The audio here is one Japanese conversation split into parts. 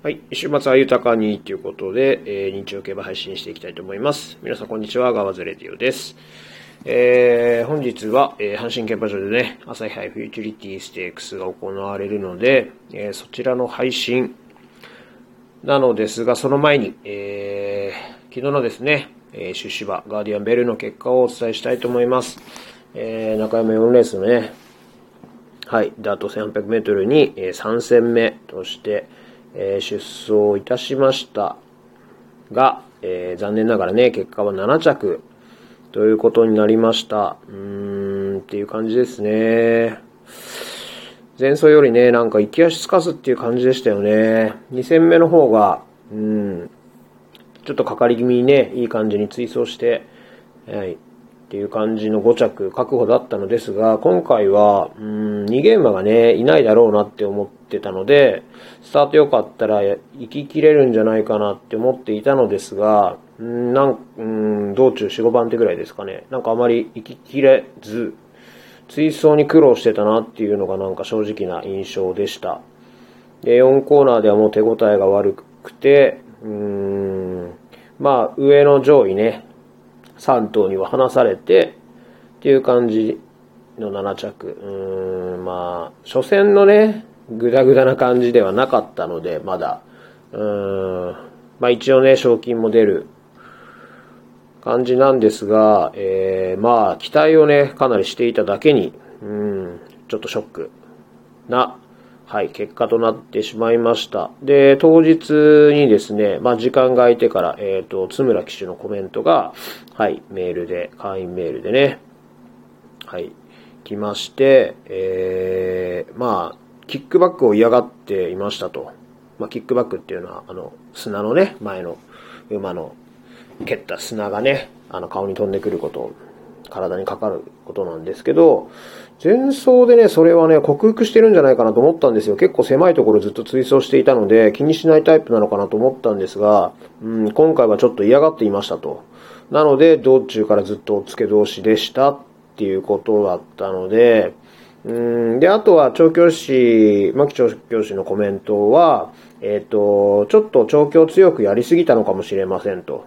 はい。週末は豊かにということで、えー、日曜競馬配信していきたいと思います。皆さんこんにちは、ガワズレディオです。えー、本日は、えー、阪神競馬場でね、朝日杯フューチュリティステークスが行われるので、えー、そちらの配信なのですが、その前に、えー、昨日のですね、えー、出資馬、ガーディアンベルの結果をお伝えしたいと思います。えー、中山4レースのね、はい、ダート1800メートルに、えー、3戦目として、えー、出走いたしましたが、えー、残念ながらね、結果は7着ということになりました。うーん、っていう感じですね。前走よりね、なんか行き足つかずっていう感じでしたよね。2戦目の方が、うん、ちょっとかかり気味にね、いい感じに追走して、はい、っていう感じの5着確保だったのですが、今回は、うん、2ゲームがね、いないだろうなって思ってたので、スタート良かったら行ききれるんじゃないかなって思っていたのですが、ん、なん、うん、道中4、5番手ぐらいですかね。なんかあまり行ききれず、追走に苦労してたなっていうのがなんか正直な印象でした。で、4コーナーではもう手応えが悪くて、うーん、まあ上の上位ね、3頭には離されて、っていう感じの7着。うーん、まあ、初戦のね、ぐだぐだな感じではなかったので、まだ。うーん、まあ一応ね、賞金も出る感じなんですが、えー、まあ、期待をね、かなりしていただけに、うん、ちょっとショックなはい、結果となってしまいました。で、当日にですね、まあ、時間が空いてから、えっ、ー、と、津村騎手のコメントが、はい、メールで、会員メールでね、はい、来まして、えー、まあ、キックバックを嫌がっていましたと。まあ、キックバックっていうのは、あの、砂のね、前の馬の蹴った砂がね、あの、顔に飛んでくること体にかかることなんですけど、前走でね、それはね、克服してるんじゃないかなと思ったんですよ。結構狭いところずっと追走していたので、気にしないタイプなのかなと思ったんですが、うん、今回はちょっと嫌がっていましたと。なので、道中からずっとお付け通しでしたっていうことだったので、うん、で、あとは調教師、牧調教師のコメントは、えっ、ー、と、ちょっと調教強くやりすぎたのかもしれませんと。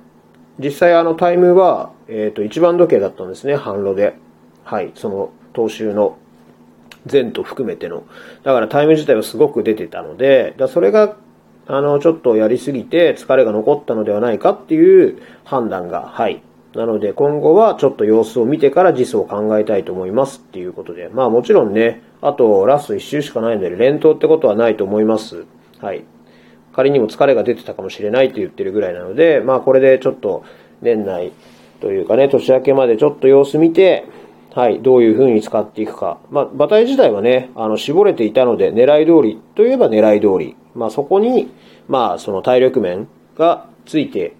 実際あのタイムは、えっ、ー、と、一番時計だったんですね、半路で。はい、その、投手の前と含めての。だからタイム自体はすごく出てたので、だそれが、あの、ちょっとやりすぎて疲れが残ったのではないかっていう判断が、はい。なので今後はちょっと様子を見てから実装を考えたいと思いますっていうことで。まあもちろんね、あとラスト1周しかないので連投ってことはないと思います。はい。仮にも疲れが出てたかもしれないって言ってるぐらいなので、まあこれでちょっと年内というかね、年明けまでちょっと様子見て、はい、どういう風に使っていくか。まあ、馬体自体はね、あの、絞れていたので、狙い通りといえば狙い通り。まあ、そこに、まあ、その体力面がついて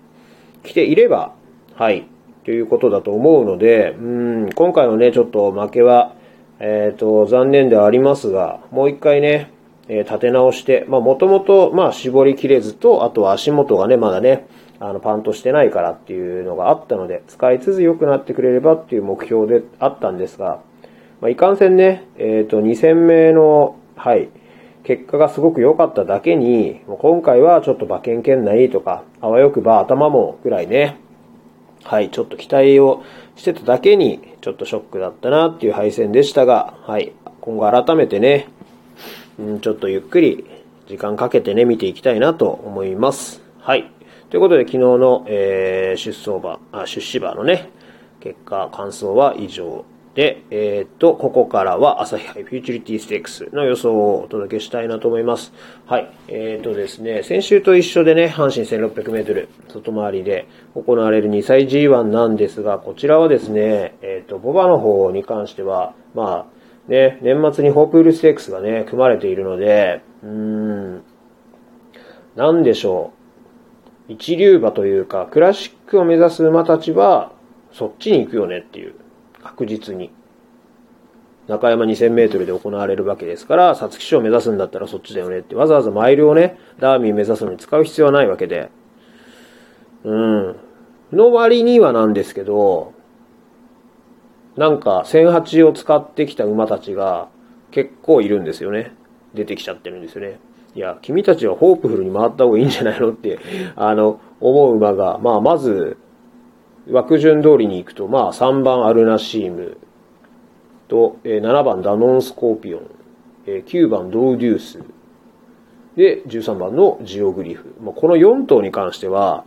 きていれば、はい、ということだと思うので、うん、今回のね、ちょっと負けは、えっ、ー、と、残念ではありますが、もう一回ね、えー、立て直して、まあもともと、まあ絞りきれずと、あとは足元がね、まだね、あの、パンとしてないからっていうのがあったので、使いつつ良くなってくれればっていう目標であったんですが、まあ、いかんせんね、えっ、ー、と、2戦目の、はい、結果がすごく良かっただけに、今回はちょっと馬券圏内とか、あわよくば頭もぐらいね、はい、ちょっと期待をしてただけに、ちょっとショックだったなっていう敗戦でしたが、はい、今後改めてね、うん、ちょっとゆっくり時間かけてね、見ていきたいなと思います。はい。ということで、昨日の、えー、出走馬、あ、出資馬のね、結果、感想は以上で、えー、っと、ここからは朝日杯フューチュリティステークスの予想をお届けしたいなと思います。はい。えー、っとですね、先週と一緒でね、阪神1600メートル外回りで行われる2歳 G1 なんですが、こちらはですね、えー、っと、ボバの方に関しては、まあ、ね、年末にホープールステークスがね、組まれているので、うーん、なんでしょう。一流馬というか、クラシックを目指す馬たちは、そっちに行くよねっていう、確実に。中山2000メートルで行われるわけですから、皐月賞を目指すんだったらそっちだよねって、わざわざマイルをね、ダーミー目指すのに使う必要はないわけで。うん。の割にはなんですけど、なんか、1008を使ってきた馬たちが結構いるんですよね。出てきちゃってるんですよね。いや、君たちはホープフルに回った方がいいんじゃないのって、あの、思う馬が、まあ、まず、枠順通りに行くと、まあ、3番アルナシームと、えー、7番ダノンスコーピオン、えー、9番ドウデュース、で、13番のジオグリフ。まあ、この4頭に関しては、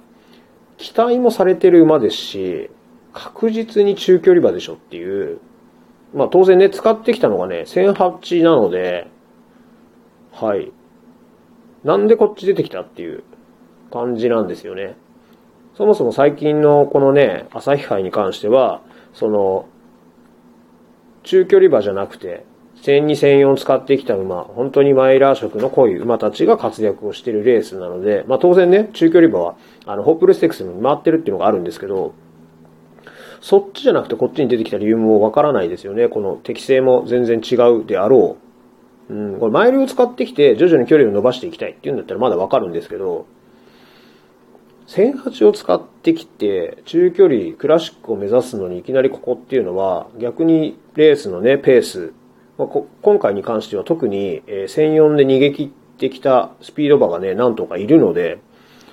期待もされてる馬ですし、確実に中距離馬でしょっていう、まあ当然ね、使ってきたのがね、1008なので、はい。なんでこっち出てきたっていう感じなんですよね。そもそも最近のこのね、朝日杯に関しては、その、中距離馬じゃなくて、1002、1004使ってきた馬、本当にマイラー色の濃い馬たちが活躍をしてるレースなので、まあ当然ね、中距離馬は、あの、ホップルステックスに回ってるっていうのがあるんですけど、そっちじゃなくてこっちに出てきた理由もわからないですよね。この適性も全然違うであろう。うん、これマイルを使ってきて徐々に距離を伸ばしていきたいっていうんだったらまだわかるんですけど、1008を使ってきて中距離クラシックを目指すのにいきなりここっていうのは逆にレースのね、ペース、まあ、今回に関しては特に、え1004で逃げ切ってきたスピード馬がね、何とかいるので、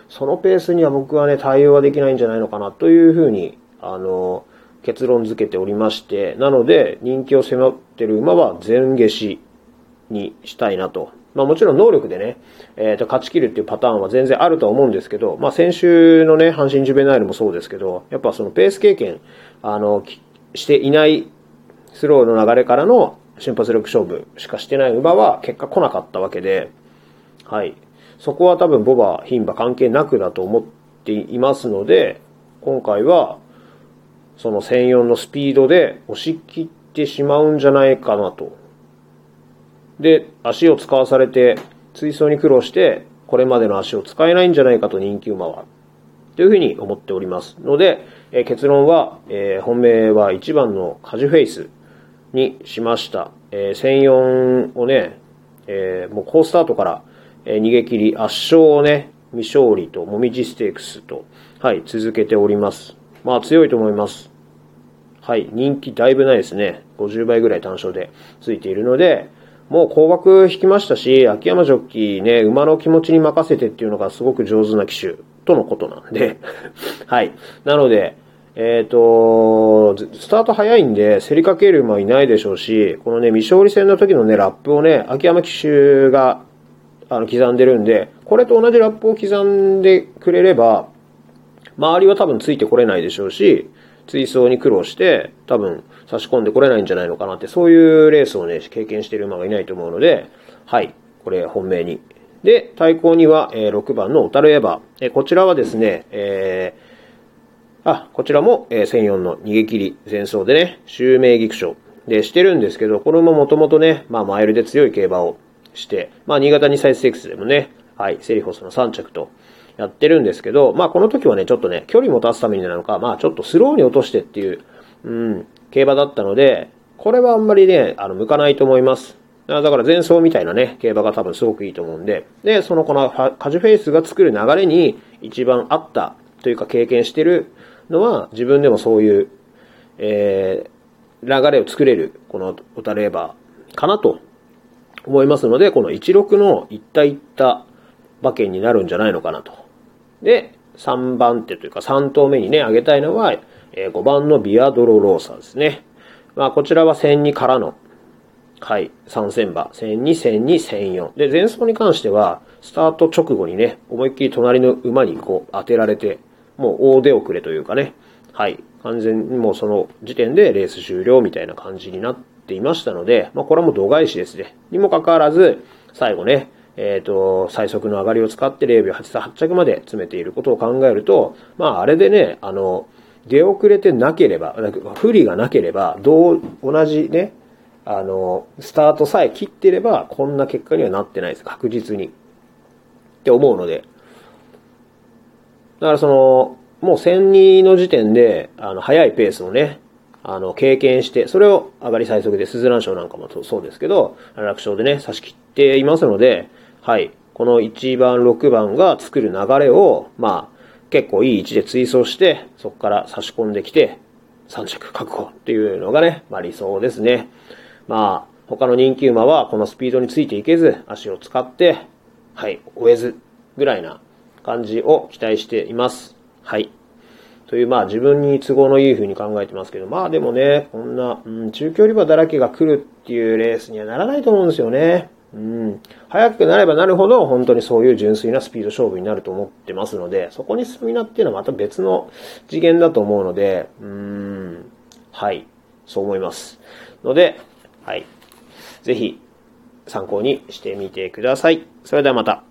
そのペースには僕はね、対応はできないんじゃないのかなというふうにあの、結論付けておりまして、なので、人気を迫ってる馬は全消しにしたいなと。まあもちろん能力でね、えっ、ー、と、勝ち切るっていうパターンは全然あると思うんですけど、まあ先週のね、阪神ジュベナイルもそうですけど、やっぱそのペース経験、あの、していないスローの流れからの瞬発力勝負しかしてない馬は結果来なかったわけで、はい。そこは多分ボバ、牝馬関係なくだと思っていますので、今回はその1004のスピードで押し切ってしまうんじゃないかなと。で、足を使わされて、追走に苦労して、これまでの足を使えないんじゃないかと人気馬は。というふうに思っておりますので、え、結論は、えー、本命は1番のカジュフェイスにしました。えー、1004をね、えー、もう好スタートから、えー、逃げ切り、圧勝をね、未勝利と、もみじステークスと、はい、続けております。まあ強いと思います。はい、人気だいぶないですね。50倍ぐらい単勝でついているので、もう高額引きましたし、秋山ジョッキーね、馬の気持ちに任せてっていうのがすごく上手な騎手とのことなんで、はい。なので、えっ、ー、と、スタート早いんで、競りかける馬いないでしょうし、このね、未勝利戦の時のね、ラップをね、秋山騎手が、あの、刻んでるんで、これと同じラップを刻んでくれれば、周りは多分ついてこれないでしょうし、追走に苦労して、多分差し込んでこれないんじゃないのかなって、そういうレースをね、経験している馬がいないと思うので、はい、これ本命に。で、対抗には、えー、6番の小樽エヴァ。えー、こちらはですね、えー、あ、こちらも、えー、1004の逃げ切り前走でね、襲名菊賞でしてるんですけど、これももともとね、まあマイルで強い競馬をして、まあ新潟2歳ステークスでもね、はい、セリフォスの3着と、やってるんですけど、まあこの時はね、ちょっとね、距離も出すためになのか、まあちょっとスローに落としてっていう、うん、競馬だったので、これはあんまりね、あの、向かないと思います。だから前走みたいなね、競馬が多分すごくいいと思うんで、で、そのこのカジュフェイスが作る流れに一番合ったというか経験してるのは、自分でもそういう、えー、流れを作れる、このオタレーバーかなと思いますので、この16の一体一体馬券になるんじゃないのかなと。で、3番手というか3頭目にね、挙げたいのは、えー、5番のビアドロローサーですね。まあ、こちらは1002からの、はい、参戦馬。1002、1002、1004。で、前走に関しては、スタート直後にね、思いっきり隣の馬にこう当てられて、もう大出遅れというかね、はい、完全にもうその時点でレース終了みたいな感じになっていましたので、まあ、これはもう度外視ですね。にもかかわらず、最後ね、えっ、ー、と、最速の上がりを使って0秒83 8着まで詰めていることを考えると、まあ、あれでね、あの、出遅れてなければ、不利がなければ、どう、同じね、あの、スタートさえ切ってれば、こんな結果にはなってないです。確実に。って思うので。だからその、もう1002の時点で、あの、速いペースをね、あの、経験して、それを上がり最速で、スズラン賞なんかもそうですけど、楽勝でね、差し切っていますので、はい。この1番、6番が作る流れを、まあ、結構いい位置で追走して、そこから差し込んできて、3着確保っていうのがね、まあ理想ですね。まあ、他の人気馬はこのスピードについていけず、足を使って、はい、終えずぐらいな感じを期待しています。はい。という、まあ自分に都合のいい風に考えてますけど、まあでもね、こんな、うん、中距離馬だらけが来るっていうレースにはならないと思うんですよね。うん。速くなればなるほど、本当にそういう純粋なスピード勝負になると思ってますので、そこにスタミナっていうのはまた別の次元だと思うので、うん。はい。そう思います。ので、はい。ぜひ、参考にしてみてください。それではまた。